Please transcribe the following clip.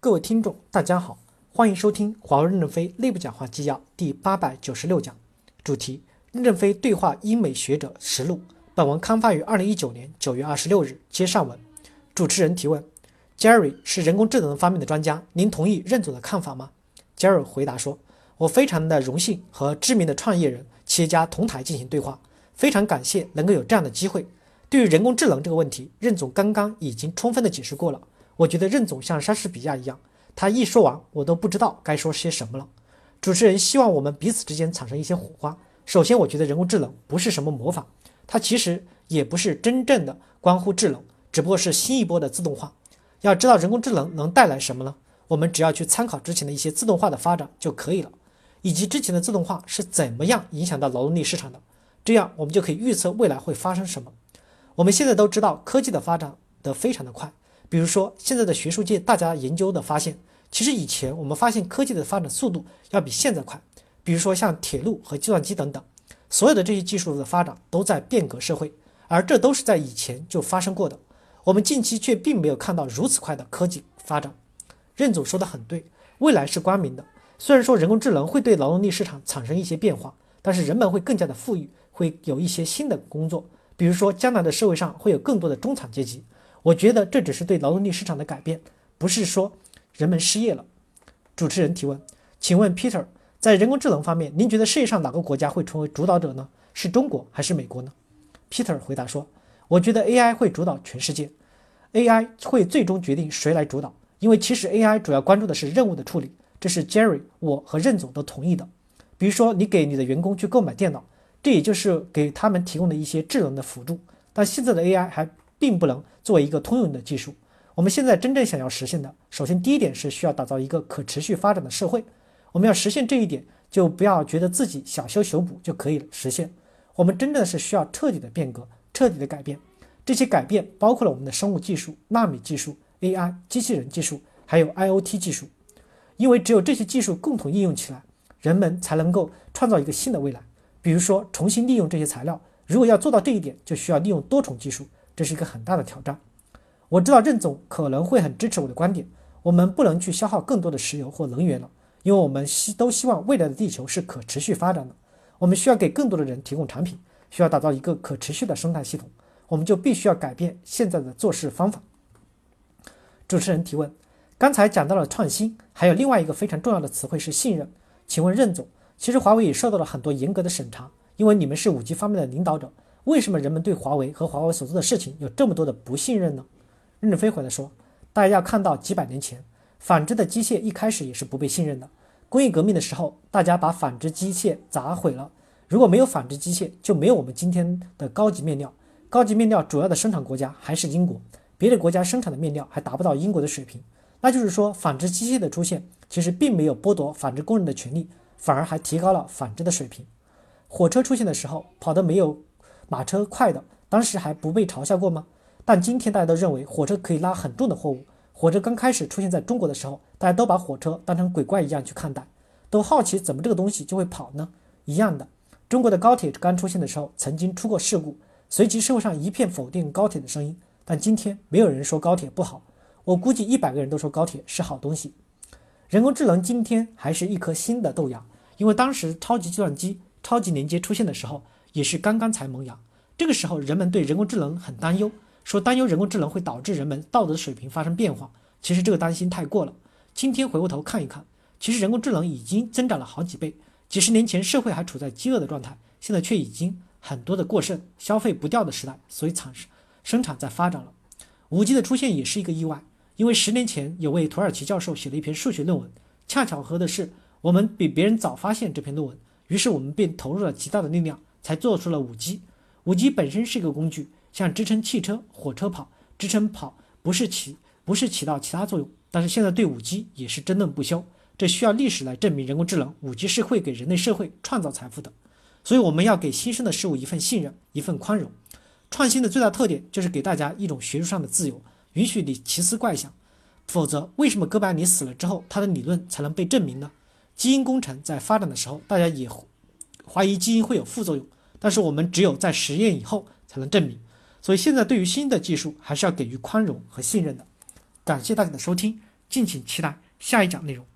各位听众，大家好，欢迎收听华为任正非内部讲话纪要第八百九十六讲，主题：任正非对话英美学者实录。本文刊发于二零一九年九月二十六日。接上文，主持人提问：Jerry 是人工智能方面的专家，您同意任总的看法吗？Jerry 回答说：“我非常的荣幸和知名的创业人、企业家同台进行对话，非常感谢能够有这样的机会。对于人工智能这个问题，任总刚刚已经充分的解释过了。”我觉得任总像莎士比亚一样，他一说完，我都不知道该说些什么了。主持人希望我们彼此之间产生一些火花。首先，我觉得人工智能不是什么魔法，它其实也不是真正的关乎智能，只不过是新一波的自动化。要知道人工智能能带来什么呢？我们只要去参考之前的一些自动化的发展就可以了，以及之前的自动化是怎么样影响到劳动力市场的，这样我们就可以预测未来会发生什么。我们现在都知道科技的发展的非常的快。比如说，现在的学术界大家研究的发现，其实以前我们发现科技的发展速度要比现在快。比如说像铁路和计算机等等，所有的这些技术的发展都在变革社会，而这都是在以前就发生过的。我们近期却并没有看到如此快的科技发展。任总说的很对，未来是光明的。虽然说人工智能会对劳动力市场产生一些变化，但是人们会更加的富裕，会有一些新的工作。比如说，将来的社会上会有更多的中产阶级。我觉得这只是对劳动力市场的改变，不是说人们失业了。主持人提问：请问 Peter，在人工智能方面，您觉得世界上哪个国家会成为主导者呢？是中国还是美国呢？Peter 回答说：我觉得 AI 会主导全世界，AI 会最终决定谁来主导，因为其实 AI 主要关注的是任务的处理，这是 Jerry 我和任总都同意的。比如说，你给你的员工去购买电脑，这也就是给他们提供的一些智能的辅助，但现在的 AI 还。并不能作为一个通用的技术。我们现在真正想要实现的，首先第一点是需要打造一个可持续发展的社会。我们要实现这一点，就不要觉得自己小修小补就可以了实现。我们真的是需要彻底的变革，彻底的改变。这些改变包括了我们的生物技术、纳米技术、AI、机器人技术，还有 IoT 技术。因为只有这些技术共同应用起来，人们才能够创造一个新的未来。比如说，重新利用这些材料。如果要做到这一点，就需要利用多重技术。这是一个很大的挑战。我知道任总可能会很支持我的观点，我们不能去消耗更多的石油或能源了，因为我们希都希望未来的地球是可持续发展的。我们需要给更多的人提供产品，需要打造一个可持续的生态系统，我们就必须要改变现在的做事方法。主持人提问：刚才讲到了创新，还有另外一个非常重要的词汇是信任。请问任总，其实华为也受到了很多严格的审查，因为你们是五 G 方面的领导者。为什么人们对华为和华为所做的事情有这么多的不信任呢？任正非回来说：“大家要看到几百年前，纺织的机械一开始也是不被信任的。工业革命的时候，大家把纺织机械砸毁了。如果没有纺织机械，就没有我们今天的高级面料。高级面料主要的生产国家还是英国，别的国家生产的面料还达不到英国的水平。那就是说，纺织机械的出现其实并没有剥夺纺织工人的权利，反而还提高了纺织的水平。火车出现的时候，跑得没有。”马车快的，当时还不被嘲笑过吗？但今天大家都认为火车可以拉很重的货物。火车刚开始出现在中国的时候，大家都把火车当成鬼怪一样去看待，都好奇怎么这个东西就会跑呢？一样的，中国的高铁刚出现的时候曾经出过事故，随即社会上一片否定高铁的声音。但今天没有人说高铁不好，我估计一百个人都说高铁是好东西。人工智能今天还是一颗新的豆芽，因为当时超级计算机、超级连接出现的时候。也是刚刚才萌芽，这个时候人们对人工智能很担忧，说担忧人工智能会导致人们道德水平发生变化。其实这个担心太过了。今天回过头看一看，其实人工智能已经增长了好几倍。几十年前社会还处在饥饿的状态，现在却已经很多的过剩、消费不掉的时代，所以产生生产在发展了。五 G 的出现也是一个意外，因为十年前有位土耳其教授写了一篇数学论文，恰巧合的是我们比别人早发现这篇论文，于是我们便投入了极大的力量。才做出了五 G。五 G 本身是一个工具，像支撑汽车、火车跑，支撑跑不是起不是起到其他作用。但是现在对五 G 也是争论不休，这需要历史来证明人工智能五 G 是会给人类社会创造财富的。所以我们要给新生的事物一份信任，一份宽容。创新的最大特点就是给大家一种学术上的自由，允许你奇思怪想。否则，为什么哥白尼死了之后，他的理论才能被证明呢？基因工程在发展的时候，大家也怀疑基因会有副作用。但是我们只有在实验以后才能证明，所以现在对于新的技术还是要给予宽容和信任的。感谢大家的收听，敬请期待下一讲内容。